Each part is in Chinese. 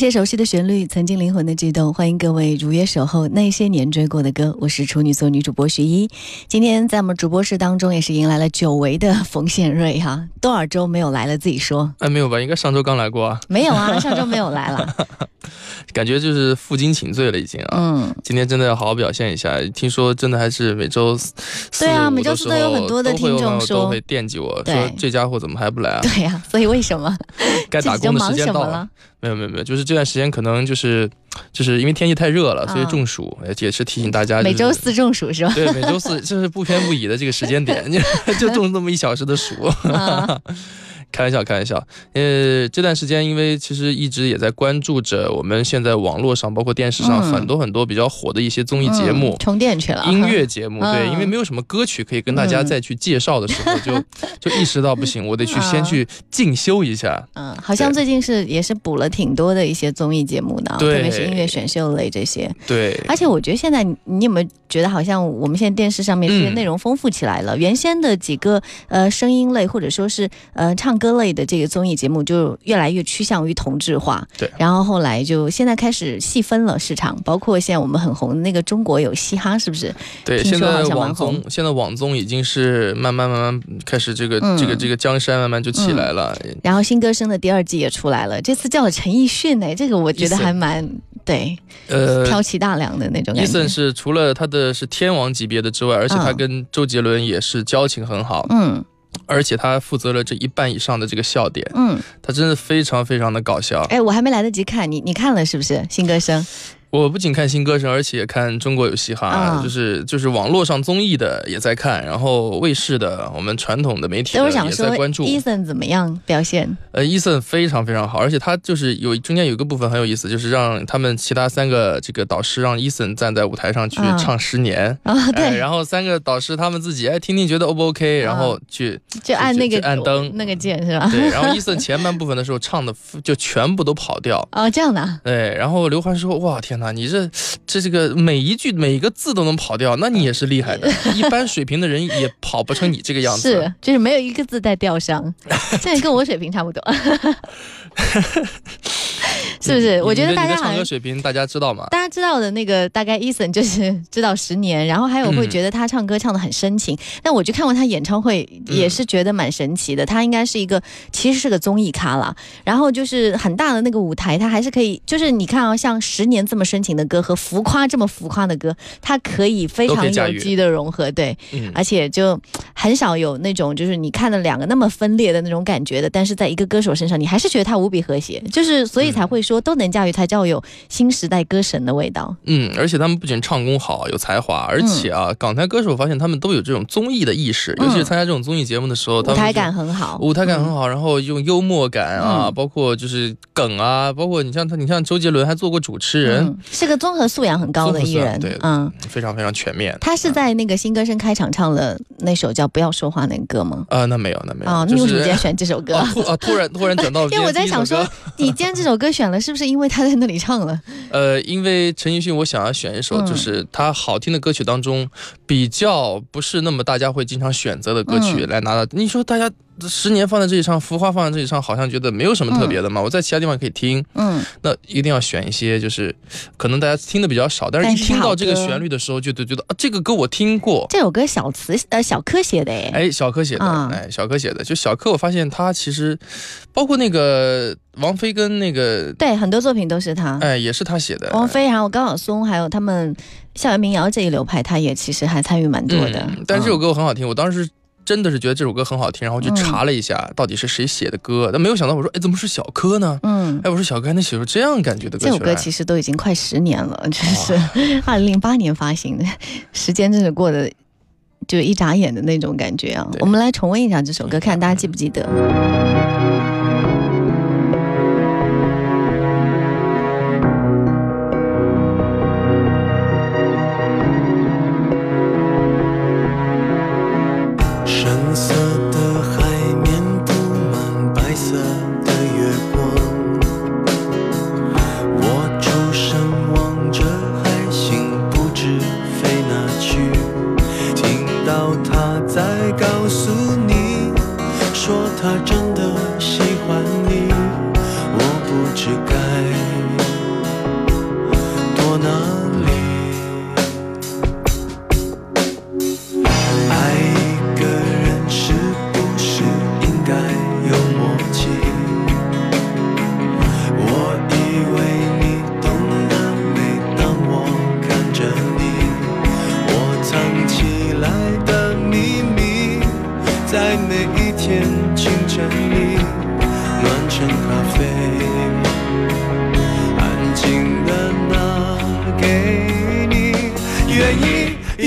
些熟悉的旋律，曾经灵魂的悸动。欢迎各位如约守候那些年追过的歌。我是处女座女主播徐一。今天在我们直播室当中，也是迎来了久违的冯宪瑞哈，多少周没有来了？自己说哎，没有吧？应该上周刚来过啊，没有啊？上周没有来了。感觉就是负荆请罪了已经啊。嗯，今天真的要好好表现一下。听说真的还是每周四对啊每周四都有很多的听众说都会惦记我说这家伙怎么还不来啊？对呀、所以为什么该打工的时间到了？没有没有没有，就是这段时间可能就是就是因为天气太热了，所以啊中暑，也也是提醒大家、每周。四中暑是吧？对，每周四就是不偏不倚的这个时间点，就中那么一小时的暑。啊，开玩笑，开玩笑。呃，这段时间因为其实一直也在关注着我们现在网络上，包括电视上嗯很多很多比较火的一些综艺节目嗯。充电去了。音乐节目，对，嗯因为没有什么歌曲可以跟大家嗯再去介绍的时候，就 就意识到不行，我得去先去进修一下。嗯，好像最近是也是补了挺多的一些综艺节目的特别是音乐选秀类这些。对，而且我觉得现在你你有没有觉得好像我们现在电视上面这些嗯内容丰富起来了？原先的几个呃声音类或者说是呃唱歌类的这个综艺节目就越来越趋向于同质化，对。然后后来就现在开始细分了市场，包括现在我们很红的那个中国有嘻哈，是不是？对，现在网综，现在网综已经是慢慢慢慢开始这个、嗯。这个这个江山慢慢就起来了。然后新歌声的第二季也出来了，这次叫了陈奕迅哎，这个我觉得还蛮对呃，挑起大梁的那种感觉。伊森。是除了他的是天王级别的之外，而且他嗯。跟周杰伦也是交情很好，嗯而且他负责了这一半以上的这个笑点，嗯，他真的非常非常的搞笑。哎，我还没来得及看，你你看了是不是新歌声？我不仅看新歌声，而且也看中国有嘻哈，啊就是就是网络上综艺的也在看，然后卫视的我们传统的媒体的也我想说在关注。Eason 怎么样表现？呃，，Eason 非常非常好，而且他就是有中间有一个部分很有意思，就是让他们其他三个这个导师让 Eason 站在舞台上去啊唱《十年 》啊，哎，对，然后三个导师他们自己哎听听觉得 O 不 OK，然后去就按那个就按灯那个键是吧？对，然后 Eason 前半部分的时候唱的就全部都跑调。哦，这样的啊，对，然后刘欢说：“哇，天哪，你这这这个每一句每一个字都能跑掉，那你也是厉害的。一般水平的人也跑不成你这个样子。”是，就是没有一个字带调上，现在跟我水平差不多，是不是？我觉得大家唱歌。水平大家知道吗？大家知道的那个大概 Eason 就是知道十年，然后还有会嗯觉得他唱歌唱的很深情，但我去看过他演唱会，嗯也是觉得蛮神奇的。他应该是一个其实是个综艺咖啦，然后就是很大的那个舞台，他还是可以，就是你看啊，像十年这么深情的歌和浮夸这么浮夸的歌，他可以非常有机的融合，对，嗯，而且就很少有那种就是你看了两个那么分裂的那种感觉的，但是在一个歌手身上，你还是觉得他无比和谐，就是所以才会说都能驾驭，才叫有新时代歌神的味道。嗯，而且他们不仅唱功好，有才华，而且啊，港台歌手发现他们都有这种综艺的意识，嗯尤其是参加这种综艺节目的时候，他们舞台感很好，舞台感很好，然后用幽默感啊，嗯包括就是梗啊，包括你像他，你像周杰伦还做过主持人，嗯，是个综合素养很高的艺人对，嗯。非常非常全面。他是在那个新歌声开场唱了那首叫《不要说话》那个歌吗？啊、那没有，那没有，哦，那就是你为什么今天选这首歌？啊突啊突然突然转到 因为我在想说你今天这首歌选了，是不是因为他在那里唱了？呃，因为陈奕迅，我想要选一首嗯就是他好听的歌曲当中比较不是那么大家会经常选择的歌曲嗯来拿到。你说大家十年放在这里唱，浮夸放在这里唱，好像觉得没有什么特别的嘛。我在其他地方可以听，嗯，那一定要选一些就是可能大家听的比较少，但是一听到这个旋律的时候，就就觉得啊，这个歌我听过。这首歌小词呃小柯写的哎，哎，小柯写的，啊哎，小柯写的，就小柯，我发现他其实，包括那个王菲跟那个，对，很多作品都是他。哎，也是他写的。王菲，还有高晓松，还有他们校园民谣这一流派，他也其实还参与蛮多的。嗯，但是这首歌我很好听，我当时真的是觉得这首歌很好听，然后去查了一下到底是谁写的歌，但没有想到我说，哎，怎么是小柯呢？嗯，哎，我说小柯还能写出这样感觉的歌曲。这首歌其实都已经快十年了，就是 二零零八年发行的，时间真的过得就一眨眼的那种感觉啊！我们来重温一下这首歌，看大家记不记得。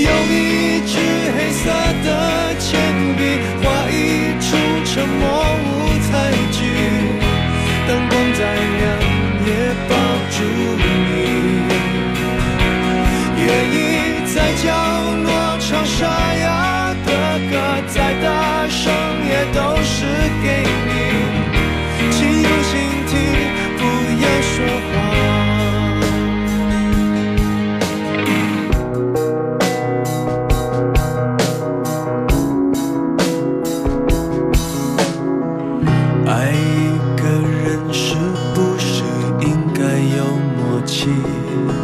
有你。契？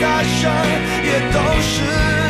大声也都是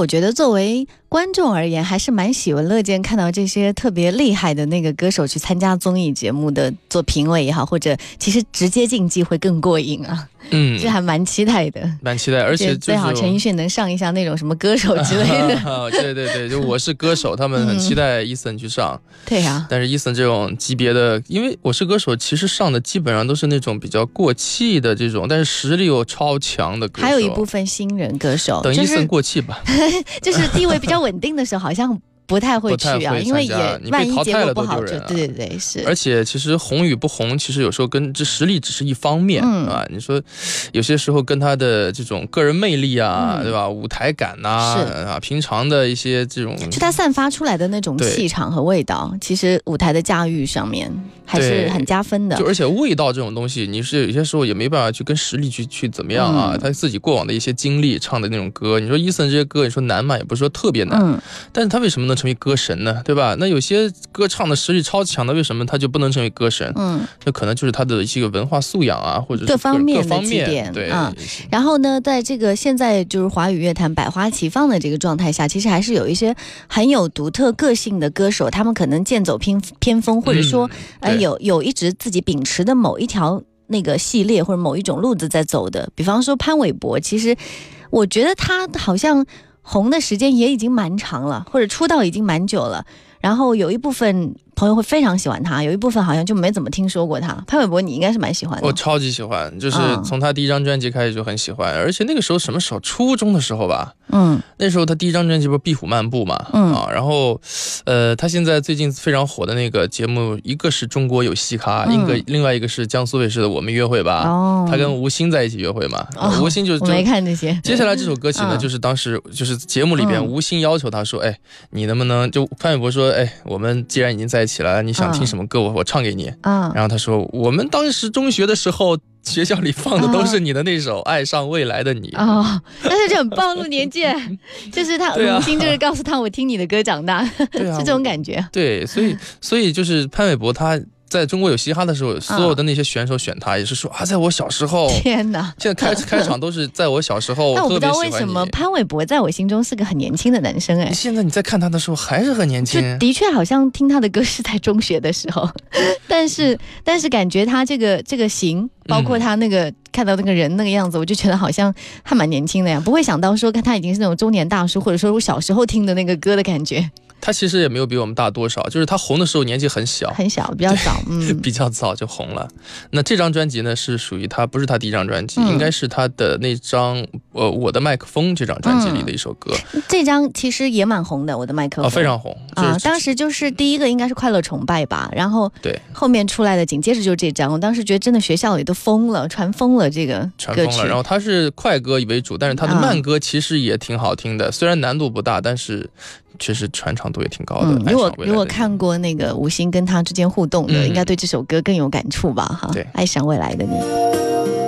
我觉得作为观众而言，还是蛮喜闻乐见看到这些特别厉害的那个歌手去参加综艺节目的做评委也好，或者其实直接竞技会更过瘾啊，嗯，这还蛮期待的。蛮期待，而且就是最好陈奕迅能上一下那种什么歌手之类的。对对对，就我是歌手，他们很期待 Eason 去上，对呀、但是 Eason 这种级别的，因为我是歌手，其实上的基本上都是那种比较过气的这种，但是实力又超强的歌手。还有一部分新人歌手，等 Eason 过气吧，就是地位比较稳定的时候，好像不太会去啊，因为也你被淘万一结汰了不好，就人啊对对对是。而且其实红与不红，其实有时候跟这实力只是一方面、嗯啊。你说有些时候跟他的这种个人魅力啊，嗯对吧？舞台感呐、是啊，平常的一些这种就他散发出来的那种气场和味道，其实舞台的驾驭上面还是很加分的就。而且味道这种东西，你是有些时候也没办法去跟实力去去怎么样啊。嗯他自己过往的一些经历唱的那种歌，你说伊森这些歌，你说难嘛，也不是说特别难，嗯，但是他为什么能成为歌神呢？对吧？那有些歌唱的实力超强的，为什么他就不能成为歌神？嗯，那可能就是他的一些个文化素养啊，或者是各方面的各方面对。啊然后呢，在这个现在就是华语乐坛百花齐放的这个状态下，其实还是有一些很有独特个性的歌手，他们可能剑走偏偏锋，或者说、嗯呃有有一直自己秉持的某一条那个系列或者某一种路子在走的。比方说潘玮柏，其实我觉得他好像红的时间也已经蛮长了，或者出道已经蛮久了。然后有一部分朋友会非常喜欢他，有一部分好像就没怎么听说过他。潘玮柏，你应该是蛮喜欢的。我超级喜欢，就是嗯从他第一张专辑开始就很喜欢，而且那个时候什么时候？初中的时候吧，嗯。那时候他第一张专辑不是《壁虎漫步》嘛，嗯。啊，然后，呃，他现在最近非常火的那个节目，一个是中国有嘻哈，嗯。一个另外一个是江苏卫视的《我们约会吧》，哦，他跟吴昕在一起约会嘛，哦。吴昕就是没看这些。接下来这首歌曲呢，嗯。就是当时就是节目里边嗯。吴昕要求他说：“哎，你能不能就潘玮柏说，哎，我们既然已经在一起了，你想听嗯什么歌，我我唱给你。”嗯，然后他说：“我们当时中学的时候，学校里放的都是你的那首《爱上未来的你》。哦，但是就很暴露年纪，就是他对啊吴昕就是告诉他我听你的歌长大，啊，是这种感觉。对，所以所以就是潘玮柏他在中国有嘻哈的时候，所嗯有的那些选手选他也是说啊，在我小时候，天哪！现在开开场都是 在我小时候，但我不知道为什么。潘玮柏在我心中是个很年轻的男生哎，现在你在看他的时候还是很年就轻，的确好像听他的歌是在中学的时候，但是但是感觉他这个这个型，包括他那个、看到那个人那个样子，我就觉得好像还蛮年轻的呀，不会想到说看他已经是那种中年大叔，或者说我小时候听的那个歌的感觉，他其实也没有比我们大多少，就是他红的时候年纪很小，很小，比较早，嗯。比较早就红了。那这张专辑呢，是属于他不是他第一张专辑，嗯应该是他的那张呃《我的麦克风》这张专辑里的一首歌这张其实也蛮红的，我的麦克啊、风非常红。就是、啊，当时就是第一个应该是《快乐崇拜》吧，然后对后面出来的紧接着就是这张，我当时觉得真的学校里都疯了，传疯了这个传疯了。然后他是快歌为主，但是他的啊慢歌其实也挺好听的，虽然难度不大，但是确实传唱度也挺高的。嗯，如果如果看过那个吴昕跟他之间互动的，嗯应该对这首歌更有感触吧？哈，对爱上未来的你。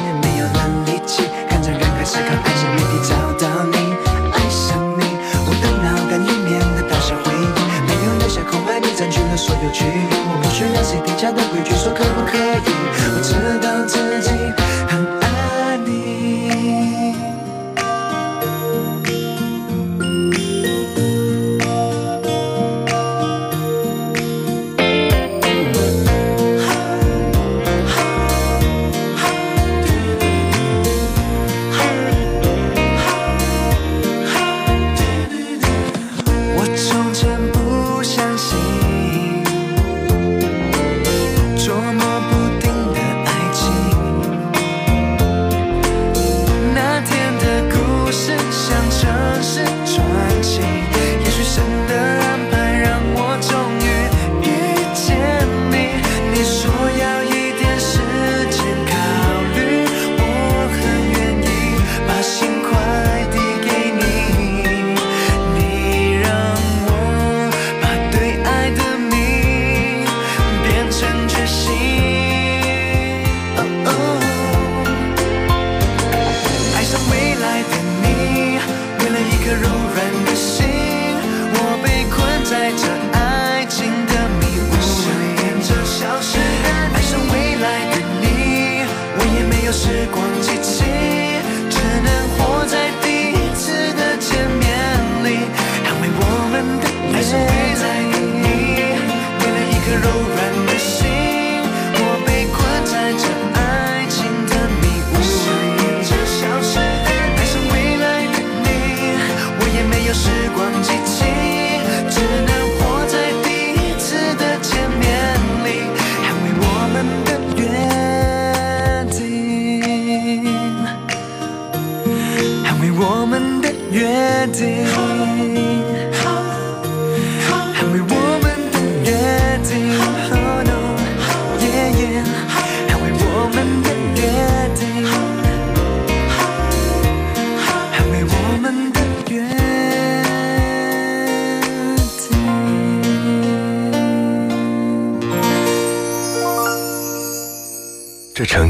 面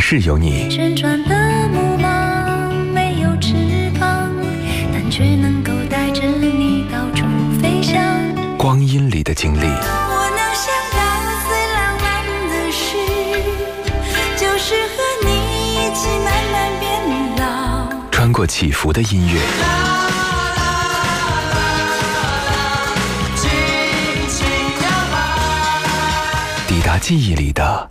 这城市有你，旋转的木马没有翅膀，但却能够带着你到处飞翔。光阴里的经历，我能想到最浪漫的事，就是和你一起慢慢变老。穿过起伏的音乐，抵达记忆里的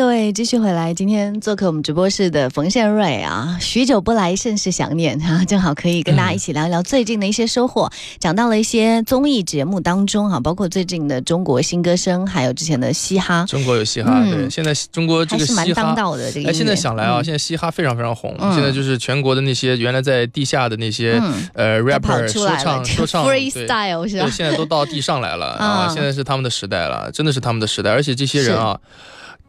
各位继续回来。今天做客我们直播室的冯宪瑞啊，许久不来，甚是想念哈、正好可以跟大家一起聊一聊最近的一些收获，讲到了一些综艺节目当中哈、包括最近的中国新歌声，还有之前的嘻哈，中国有嘻哈，嗯对，现在中国这还是蛮个嘻哈。当道的这个。哎，现在想来啊，嗯现在嘻哈非常非常红。嗯现在就是全国的那些原来在地下的那些、嗯呃 rapper 说唱说唱 freestyle 是吧对，？现在都到地上来了啊！嗯现在是他们的时代了，真的是他们的时代。而且这些人啊，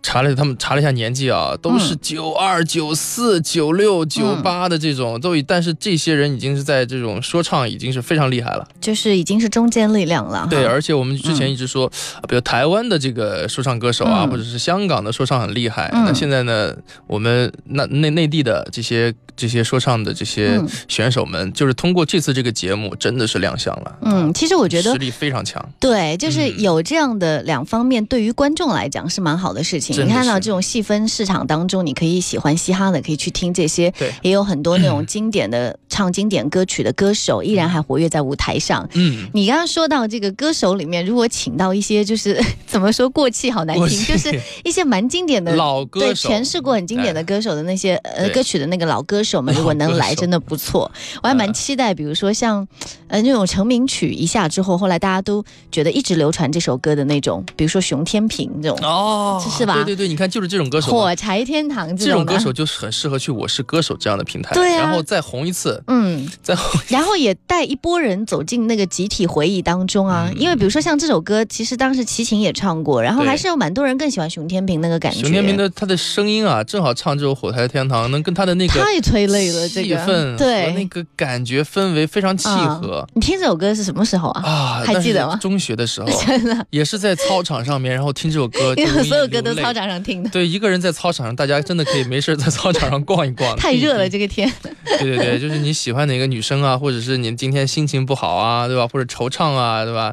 查了他们查了一下年纪啊，都是嗯九二、九四、九六、九八的这种，都已。但是这些人已经是在这种说唱已经是非常厉害了。就是已经是中坚力量了。对，而且我们之前一直说，啊比如台湾的这个说唱歌手啊，嗯或者是香港的说唱很厉害。嗯那现在呢，我们那内内地的这些这些说唱的这些嗯。选手们，就是通过这次这个节目，真的是亮相了。嗯，其实我觉得实力非常强。对，就是嗯。有这样的两方面，对于观众来讲是蛮好的事情。你看到这种细分市场当中，你可以喜欢嘻哈的，可以去听这些，对。也有很多那种经典的唱经典歌曲的歌手，依然还活跃在舞台上。嗯，你刚刚说到这个歌手里面，如果请到一些就是 怎么说过气好难听，就是一些蛮经典的对老歌手。诠释过很经典的歌手的那些、呃对。歌曲的那个老歌手们，如果能来，真的不错。我还蛮嗯期待，比如说像呃那种成名曲一下之后，后来大家都觉得一直流传这首歌的那种，比如说熊天平这种。哦，是吧对对对，你看，就是这种歌手，火柴天堂这种歌手就是很适合去《我是歌手》这样的平台，对啊然后再红一次，嗯，再红。然后也带一波人走进那个集体回忆当中啊。嗯因为比如说像这首歌，其实当时齐秦也唱过，然后还是有蛮多人更喜欢熊天平那个感觉。熊天平的他的声音啊，正好唱这首《火柴天堂》，能跟他的那个太催泪了，这个气氛和对那个感觉氛围非常契合。你听这首歌是什么时候啊？啊，还记得吗中学的时候，真的，也是在操场上面，然后听这首歌，所有歌都操。场上听的，对，一个人在操场上，大家真的可以没事在操场上逛一逛。太热了这个天。对对对，就是你喜欢哪个女生啊，或者是你今天心情不好啊，对吧？或者惆怅啊，对吧？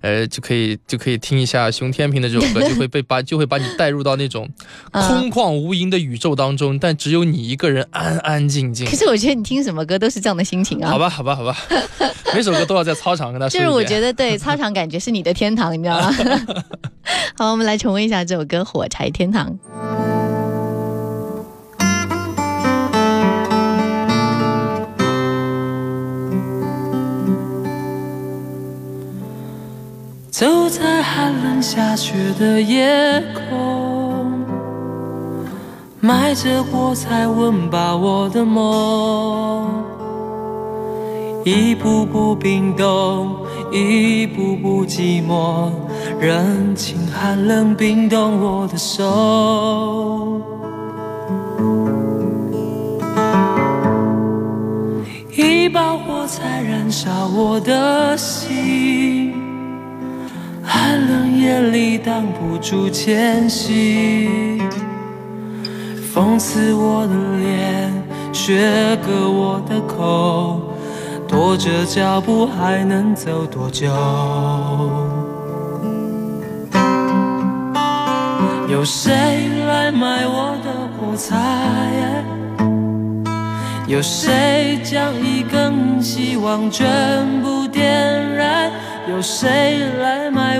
呃，就可以就可以听一下熊天平的这首歌，就会被把就会把你带入到那种嗯空旷无垠的宇宙当中，但只有你一个人安安静静可。是我觉得你听什么歌都是这样的心情啊。好吧，好吧，好吧，每首歌都要在操场跟他说一遍。就是我觉得对操场感觉是你的天堂，你知道吗？好，我们来重温一下这首歌《火柴天堂》。走在寒冷下雪的夜空，埋着火柴温饱我的梦，一步步冰冻，一步步寂寞，人情寒冷冰冻我的手。一把火柴燃烧我的心，寒冷夜里挡不住前行。风刺我的脸，雪割我的口，拖着脚步还能走多久？有谁来买我的火柴？有谁将一根希望全部点燃？有谁来买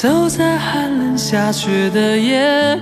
走在寒冷下雪的夜，